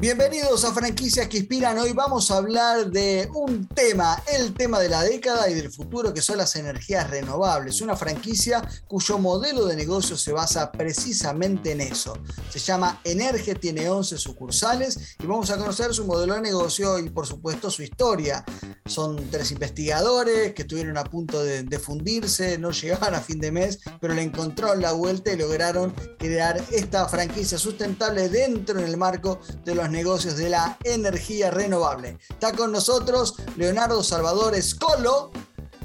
Bienvenidos a Franquicias que Inspiran. Hoy vamos a hablar de un tema, el tema de la década y del futuro, que son las energías renovables. Una franquicia cuyo modelo de negocio se basa precisamente en eso. Se llama Energe, tiene 11 sucursales y vamos a conocer su modelo de negocio y por supuesto su historia. Son tres investigadores que estuvieron a punto de, de fundirse, no llegaban a fin de mes, pero le encontraron la vuelta y lograron crear esta franquicia sustentable dentro en el marco de los negocios de la energía renovable. Está con nosotros Leonardo Salvador Escolo,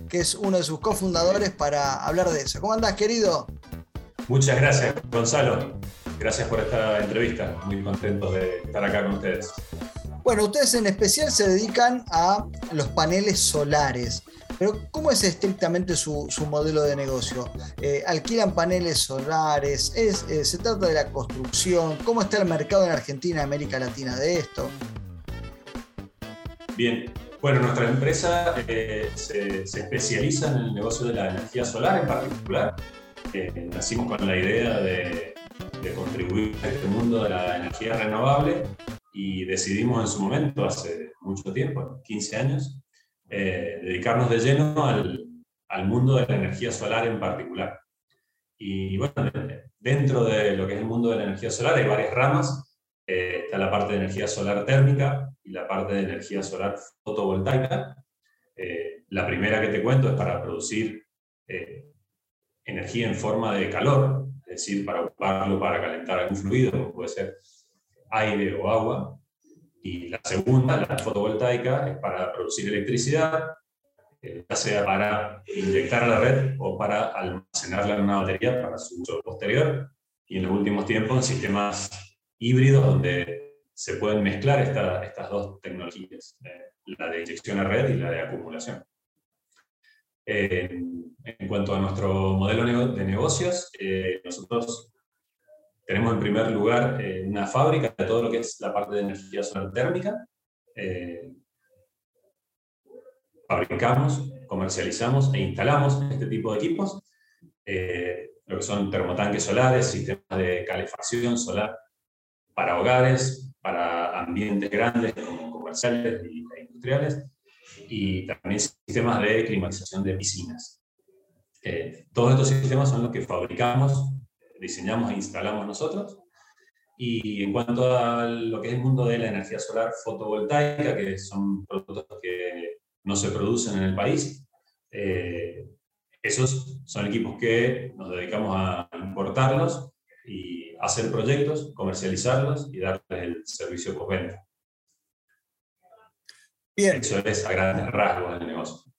que es uno de sus cofundadores para hablar de eso. ¿Cómo andás, querido? Muchas gracias, Gonzalo. Gracias por esta entrevista. Muy contento de estar acá con ustedes. Bueno, ustedes en especial se dedican a los paneles solares. Pero ¿cómo es estrictamente su, su modelo de negocio? Eh, ¿Alquilan paneles solares? ¿Es, eh, ¿Se trata de la construcción? ¿Cómo está el mercado en Argentina y América Latina de esto? Bien, bueno, nuestra empresa eh, se, especializa en el negocio de la energía solar en particular. Nacimos con la idea de, de contribuir a este mundo de la energía renovable y decidimos en su momento, hace mucho tiempo, 15 años, eh, dedicarnos de lleno al, al, mundo de la energía solar en particular. Y bueno, dentro de lo que es el mundo de la energía solar hay varias ramas. Eh, está la parte de energía solar térmica y la parte de energía solar fotovoltaica. Eh, la primera que te cuento es para producir energía en forma de calor, es decir, para ocuparlo para calentar algún fluido, como puede ser aire o agua. Y la segunda, la fotovoltaica, es para producir electricidad, eh, ya sea para inyectar a la red o para almacenarla en una batería para su uso posterior. Y en los últimos tiempos, en sistemas híbridos donde se pueden mezclar esta, estas dos tecnologías, eh, la de inyección a red y la de acumulación. Eh, en cuanto a nuestro modelo de negocios, eh, nosotros tenemos en primer lugar eh, una fábrica de todo lo que es la parte de energía solar térmica. Eh, fabricamos, comercializamos e instalamos este tipo de equipos, eh, lo que son termotanques solares, sistemas de calefacción solar para hogares, para ambientes grandes como comerciales e industriales, y también sistemas de climatización de piscinas. Eh, todos estos sistemas son los que fabricamos diseñamos e instalamos nosotros. Y en cuanto a lo que es el mundo de la energía solar fotovoltaica, que son productos que no se producen en el país, eh, esos son equipos que nos dedicamos a importarlos y hacer proyectos, comercializarlos y darles el servicio postventa. Bien. Eso es a grandes rasgos del negocio.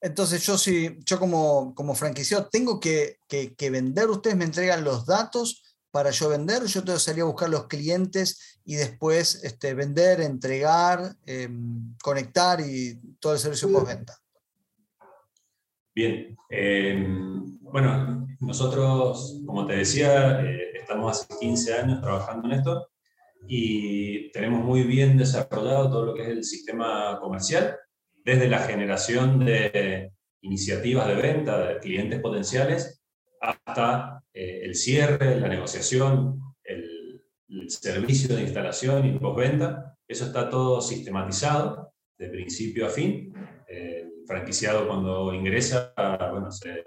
Entonces yo sí, yo como, como franquiciado tengo que, que, que, vender, ustedes me entregan los datos para yo vender, yo tengo que salir a buscar los clientes y después este, vender, entregar, eh, conectar y todo el servicio postventa. Bien, eh, bueno, nosotros, como te decía, eh, estamos hace 15 años trabajando en esto y tenemos muy bien desarrollado todo lo que es el sistema comercial desde la generación de iniciativas de venta de clientes potenciales hasta eh, el cierre, la negociación, el, el, servicio de instalación y postventa. Eso está todo sistematizado de principio a fin. El franquiciado cuando ingresa, bueno, se,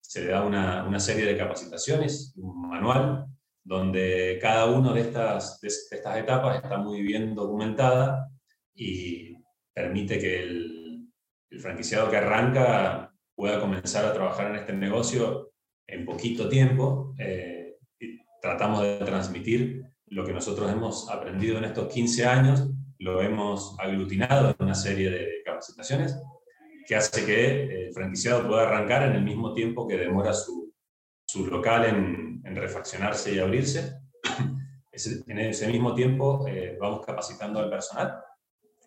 se le da una, una, serie de capacitaciones, un manual, donde cada una de estas, de estas etapas está muy bien documentada y permite que el, el, franquiciado que arranca pueda comenzar a trabajar en este negocio en poquito tiempo. Eh, y tratamos de transmitir lo que nosotros hemos aprendido en estos 15 años, lo hemos aglutinado en una serie de capacitaciones que hace que el franquiciado pueda arrancar en el mismo tiempo que demora su, su local en, en, refaccionarse y abrirse. Ese, en ese mismo tiempo eh, vamos capacitando al personal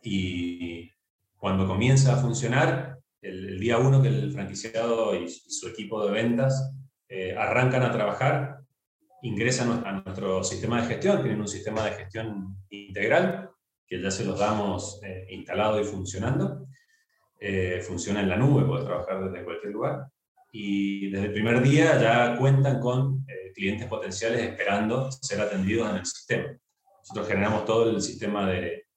y cuando comienza a funcionar, el, el día uno que el franquiciado y, y su equipo de ventas eh, arrancan a trabajar, ingresan a nuestro sistema de gestión, tienen un sistema de gestión integral que ya se los damos eh, instalado y funcionando. eh, funciona en la nube, puedes trabajar desde cualquier lugar. Y desde el primer día ya cuentan con eh, clientes potenciales esperando ser atendidos en el sistema. Nosotros generamos todo el sistema de,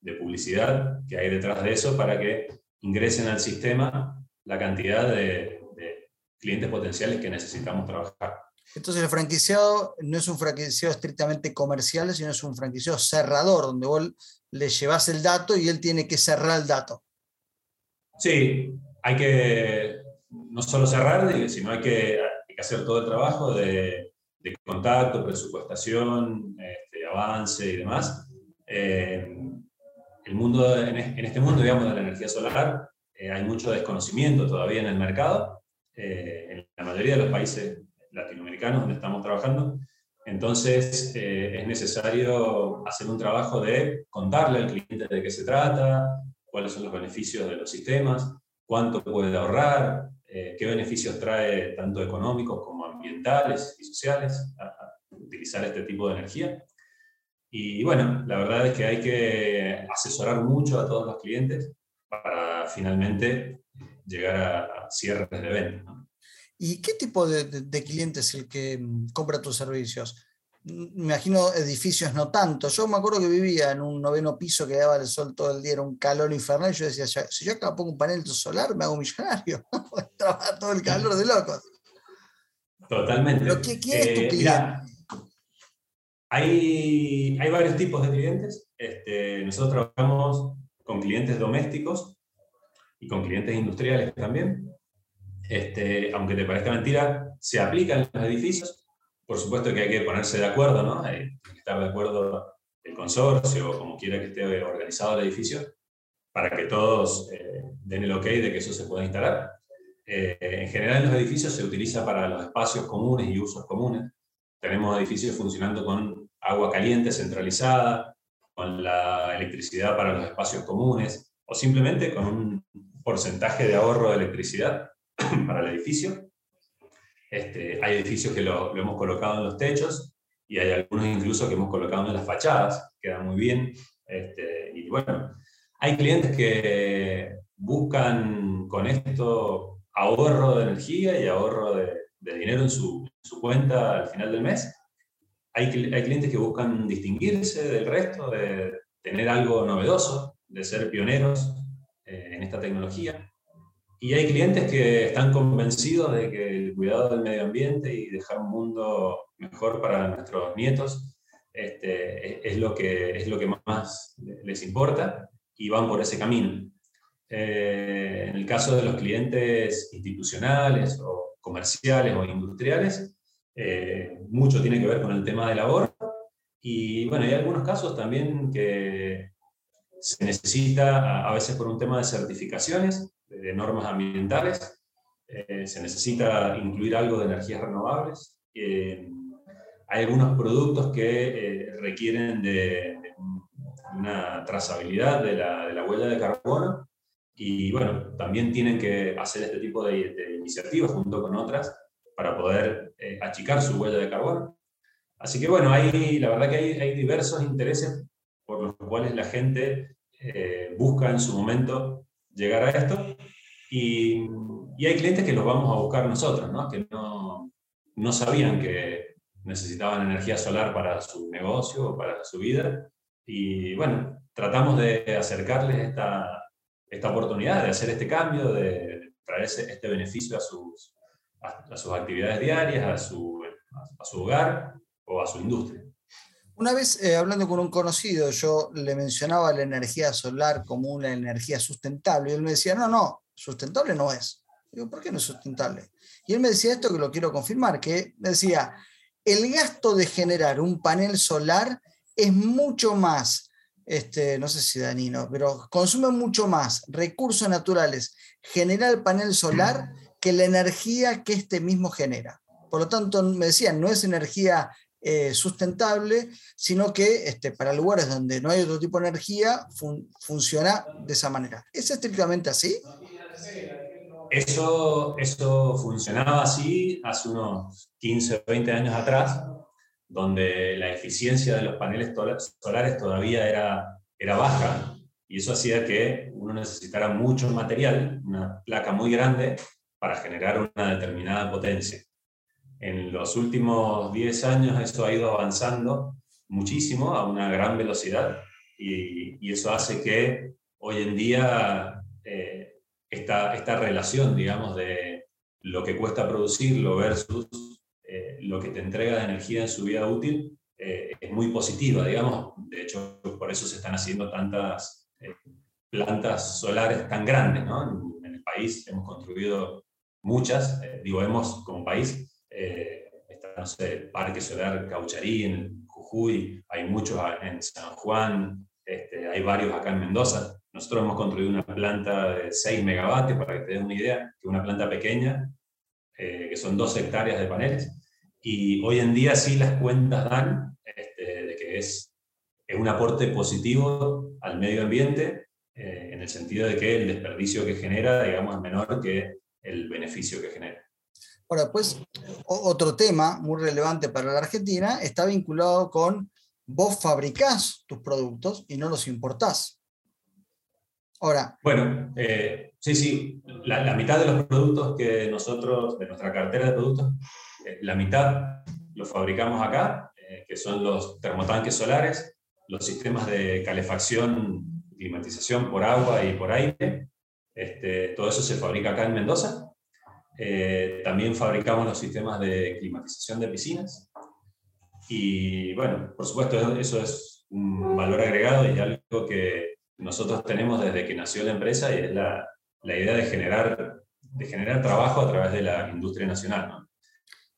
de publicidad que hay detrás de eso para que ingresen al sistema la cantidad de, de clientes potenciales que necesitamos trabajar. Entonces el franquiciado no es un franquiciado estrictamente comercial, sino es un franquiciado cerrador, donde vos le llevas el dato y él tiene que cerrar el dato. Sí, hay que no solo cerrar, sino hay que, hay que hacer todo el trabajo de, de contacto, presupuestación, este, avance y demás. Eh, el mundo, en, este mundo, digamos, de la energía solar, eh, hay mucho desconocimiento todavía en el mercado, eh, en la mayoría de los países latinoamericanos donde estamos trabajando. Entonces, es necesario hacer un trabajo de contarle al cliente de qué se trata, cuáles son los beneficios de los sistemas, cuánto puede ahorrar, eh, qué beneficios trae tanto económicos como ambientales y sociales a, utilizar este tipo de energía. Y bueno, la verdad es que hay que asesorar mucho a todos los clientes para finalmente llegar a, cierres de venta. ¿Y qué tipo de, de cliente es el que mm, compra tus servicios? me imagino edificios no tanto. Yo me acuerdo que vivía en un noveno piso que daba el sol todo el día, era un calor infernal. Yo decía, si yo acá pongo un panel solar, me hago millonario. Trabaja todo el calor de locos. Totalmente. Pero ¿qué, es tu eh, cliente? Hay, hay varios tipos de clientes. Este, nosotros trabajamos con clientes domésticos y con clientes industriales también. Este, aunque te parezca mentira, se aplican los edificios por supuesto que hay que ponerse de acuerdo, ¿no? Hay que estar de acuerdo el consorcio o como quiera que esté organizado el edificio para que todos eh, den el ok de que eso se pueda instalar. Eh, en general en los edificios se utiliza para los espacios comunes y usos comunes. Tenemos edificios funcionando con agua caliente centralizada, con la electricidad para los espacios comunes o simplemente con un porcentaje de ahorro de electricidad para el edificio este, hay edificios que lo, hemos colocado en los techos y hay algunos incluso que hemos colocado en las fachadas, queda muy bien. Este, y bueno, hay clientes que buscan con esto ahorro de energía y ahorro de, dinero en su, cuenta al final del mes. Hay, clientes que buscan distinguirse del resto, de tener algo novedoso, de ser pioneros eh, en esta tecnología. Y hay clientes que están convencidos de que el cuidado del medio ambiente y dejar un mundo mejor para nuestros nietos este, es, lo que, es lo que más les importa y van por ese camino. Eh, en el caso de los clientes institucionales o comerciales o industriales, eh, mucho tiene que ver con el tema de labor y bueno, hay algunos casos también que se necesita a veces por un tema de certificaciones de normas ambientales, eh, se necesita incluir algo de energías renovables. Eh, hay algunos productos que eh, requieren de, una trazabilidad de la, de la, huella de carbono y bueno, también tienen que hacer este tipo de, de iniciativas junto con otras para poder achicar su huella de carbono. Así que bueno, hay, la verdad que hay, diversos intereses por los cuales la gente busca en su momento llegar a esto. Y, y, hay clientes que los vamos a buscar nosotros, ¿no? que no, no sabían que necesitaban energía solar para su negocio o para su vida. Y bueno, tratamos de acercarles esta, esta oportunidad, de hacer este cambio, de traer este beneficio a sus, a, sus actividades diarias, a su, a su hogar o a su industria. Una vez eh, hablando con un conocido, yo le mencionaba la energía solar como una energía sustentable y él me decía, no, no, sustentable no es. Digo, ¿por qué no es sustentable? Y él me decía esto que lo quiero confirmar, que decía, el gasto de generar un panel solar es mucho más, este, no sé si danino, pero consume mucho más recursos naturales generar el panel solar que la energía que este mismo genera. Por lo tanto, me decía, no es energía eh, sustentable, sino que este, para lugares donde no hay otro tipo de energía funciona de esa manera. ¿Es estrictamente así? Eso, eso funcionaba así hace unos 15 o 20 años atrás, donde la eficiencia de los paneles solares todavía era, era baja y eso hacía que uno necesitará mucho material, una placa muy grande, para generar una determinada potencia. En los últimos 10 años eso ha ido avanzando muchísimo a una gran velocidad y, eso hace que hoy en día eh, esta, esta relación, digamos, de lo que cuesta producirlo versus eh, lo que te entrega de energía en su vida útil eh, es muy positiva, digamos. De hecho, por eso se están haciendo tantas plantas solares tan grandes, ¿no? En, el país hemos construido muchas, digo, hemos como país, está, no sé, Parque Solar Caucharí en Jujuy, hay muchos en San Juan, este, hay varios acá en Mendoza. Nosotros hemos construido una planta de 6 megavatios, para que te des una idea, que una planta pequeña, eh, que son 2 hectáreas de paneles. Y hoy en día sí las cuentas dan este, de que es, es, un aporte positivo al medio ambiente, eh, en el sentido de que el desperdicio que genera, digamos, es menor que el beneficio que genera. Ahora, pues, otro tema muy relevante para la Argentina está vinculado con vos fabricás tus productos y no los importás. Ahora. Bueno, eh, sí, sí, la, mitad de los productos que nosotros, de nuestra cartera de productos, eh, la mitad los fabricamos acá, eh, que son los termotanques solares, los sistemas de calefacción, climatización por agua y por aire. Este, todo eso se fabrica acá en Mendoza. también fabricamos los sistemas de climatización de piscinas y bueno, por supuesto, eso es un valor agregado y algo que nosotros tenemos desde que nació la empresa y es la, la idea de generar, de generar trabajo a través de la industria nacional, ¿no?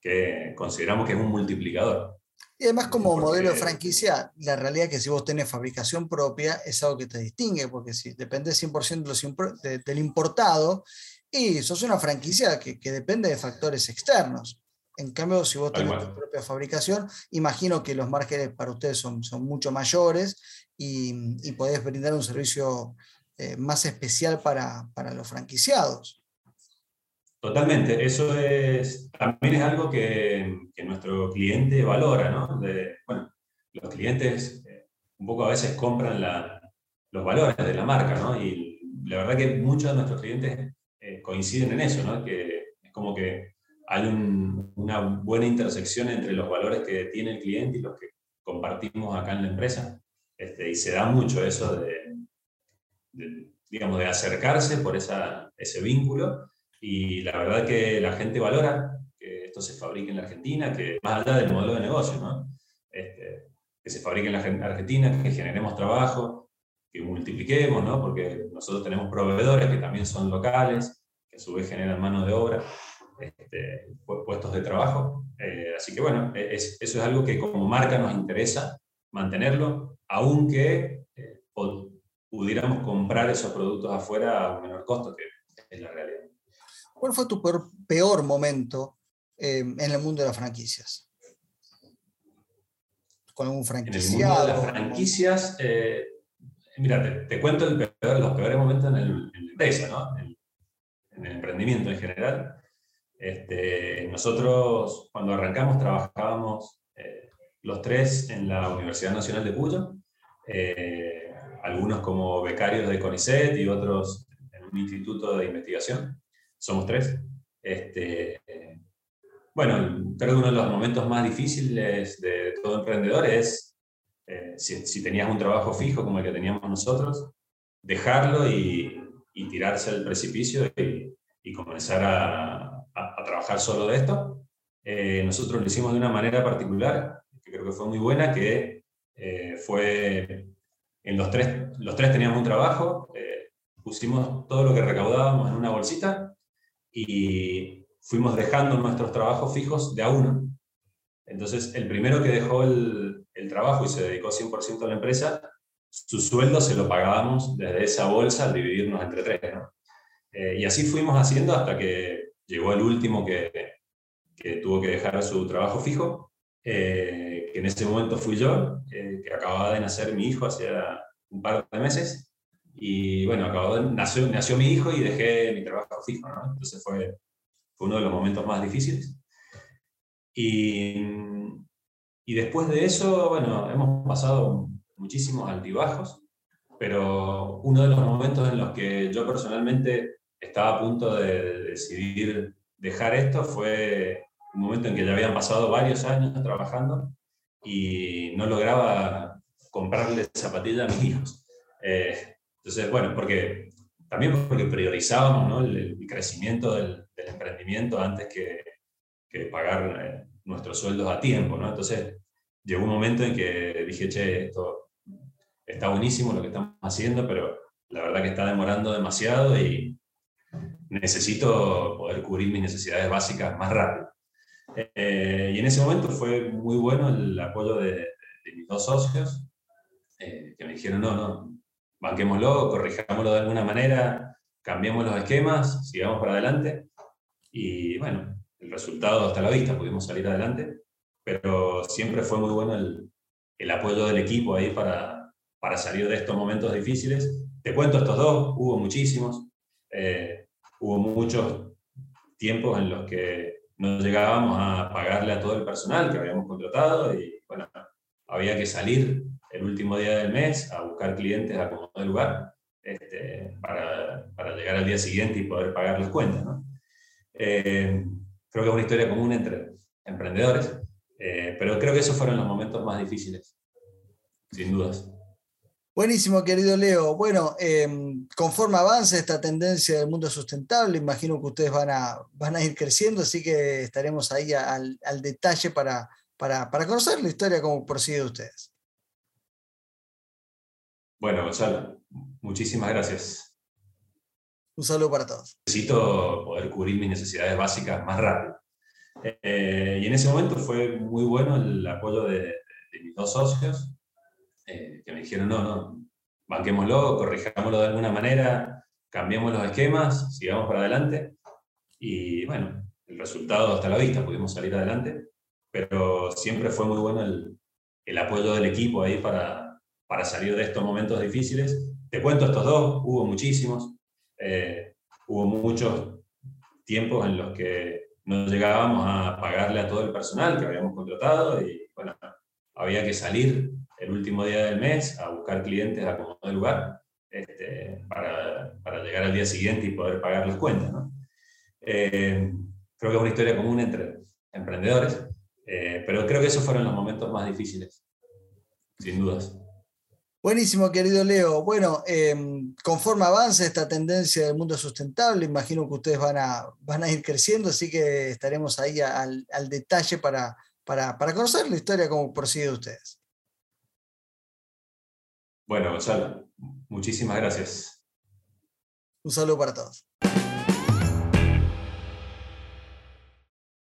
que consideramos que es un multiplicador. Y además como modelo de franquicia, la realidad es que si vos tenés fabricación propia es algo que te distingue, porque si depende 100% de del importado, y sos una franquicia que, que depende de factores externos. En cambio, si vos tenés tu propia fabricación, imagino que los márgenes para ustedes son, son mucho mayores y, y podés brindar un servicio eh, más especial para, para, los franquiciados. Totalmente, eso es, también es algo que, que nuestro cliente valora, ¿no? De, bueno, los clientes eh, un poco a veces compran la, los valores de la marca, ¿no? Y la verdad que muchos de nuestros clientes eh, coinciden en eso, ¿no? Que es como que hay una buena intersección entre los valores que tiene el cliente y los que compartimos acá en la empresa. Este, y se da mucho eso de, digamos, de acercarse por esa, ese vínculo. Y la verdad que la gente valora que esto se fabrique en la Argentina, que más allá del modelo de negocio, ¿no? Este, que se fabrique en la Argentina, que generemos trabajo, que multipliquemos, ¿no? porque nosotros tenemos proveedores que también son locales, que a su vez generan mano de obra este, puestos de trabajo. Eh, así que bueno, e, eso es algo que como marca nos interesa mantenerlo, aunque eh, pudiéramos comprar esos productos afuera a un menor costo, que es la realidad. ¿Cuál fue tu peor, momento eh, en el mundo de las franquicias? ¿Con algún franquiciado? En el mundo de las franquicias, mira, te, cuento el peor, los peores momentos en, el, en la empresa, ¿no? en, en el emprendimiento en general. Este, nosotros cuando arrancamos trabajábamos eh, los tres en la Universidad Nacional de Cuyo, eh, algunos como becarios de CONICET y otros en un instituto de investigación. Somos tres. Este, bueno, creo que uno de los momentos más difíciles de todo emprendedor es, eh, si, tenías un trabajo fijo como el que teníamos nosotros, dejarlo y, tirarse al precipicio y, y comenzar a, a, trabajar solo de esto. Eh, nosotros lo hicimos de una manera particular, que creo que fue muy buena, que eh, fue, en los tres, los tres teníamos un trabajo, eh, pusimos todo lo que recaudábamos en una bolsita y fuimos dejando nuestros trabajos fijos de a uno. Entonces, el primero que dejó el, el trabajo y se dedicó 100% a la empresa, su sueldo se lo pagábamos desde esa bolsa al dividirnos entre tres. y así fuimos haciendo hasta que llegó el último que, que tuvo que dejar su trabajo fijo, eh, que en ese momento fui yo, eh, que acababa de nacer mi hijo hace un par de meses, y bueno, acabó nació, nació mi hijo y dejé mi trabajo fijo, ¿no? Entonces fue, fue uno de los momentos más difíciles. Y, y después de eso, bueno, hemos pasado muchísimos altibajos, pero uno de los momentos en los que yo personalmente estaba a punto de, decidir dejar esto fue un momento en que ya habían pasado varios años trabajando y no lograba comprarle zapatillas a mis hijos. Eh, entonces, bueno, porque también porque priorizábamos ¿no? el, crecimiento del, emprendimiento antes que, que pagar eh, nuestros sueldos a tiempo, ¿no? Entonces, llegó un momento en que dije, che, esto está buenísimo lo que estamos haciendo, pero la verdad que está demorando demasiado y necesito poder cubrir mis necesidades básicas más rápido. Eh, y en ese momento fue muy bueno el apoyo de, mis dos socios, eh, que me dijeron, no, no, banquémoslo, corrijámoslo de alguna manera, cambiemos los esquemas, sigamos para adelante. Y bueno, el resultado hasta la vista, pudimos salir adelante, pero siempre fue muy bueno el, el apoyo del equipo ahí para, para salir de estos momentos difíciles. Te cuento estos dos, hubo muchísimos, eh, hubo muchos tiempos en los que no llegábamos a pagarle a todo el personal que habíamos contratado y bueno, había que salir el último día del mes a buscar clientes a como de lugar este, para, para, llegar al día siguiente y poder pagar las cuentas. ¿no? Eh, creo que es una historia común entre emprendedores, eh, pero creo que esos fueron los momentos más difíciles, sin dudas. Buenísimo, querido Leo. Bueno, em, conforme avance esta tendencia del mundo sustentable, imagino que ustedes van a, van a ir creciendo, así que estaremos ahí al, al detalle para, para, para, conocer la historia como prosigue ustedes. Bueno, Gonzalo, muchísimas gracias. Un saludo para todos. Necesito poder cubrir mis necesidades básicas más rápido. Eh, y en ese momento fue muy bueno el apoyo de, de mis dos socios, eh, que me dijeron, no, no, banquémoslo, corrijámoslo de alguna manera, cambiemos los esquemas, sigamos para adelante. Y bueno, el resultado hasta la vista, pudimos salir adelante, pero siempre fue muy bueno el, el apoyo del equipo ahí para, para, salir de estos momentos difíciles. Te cuento estos dos, hubo muchísimos, eh, hubo muchos tiempos en los que no llegábamos a pagarle a todo el personal que habíamos contratado y bueno, había que salir el último día del mes a buscar clientes a como de lugar este, para, llegar al día siguiente y poder pagar las cuentas. Eh, creo que es una historia común entre emprendedores, eh, pero creo que esos fueron los momentos más difíciles, sin dudas. Buenísimo, querido Leo. Bueno, eh, conforme avance esta tendencia del mundo sustentable, imagino que ustedes van a, van a ir creciendo, así que estaremos ahí al, al detalle para, para, para conocer la historia como prosigue ustedes. Bueno, Gonzalo, muchísimas gracias. Un saludo para todos.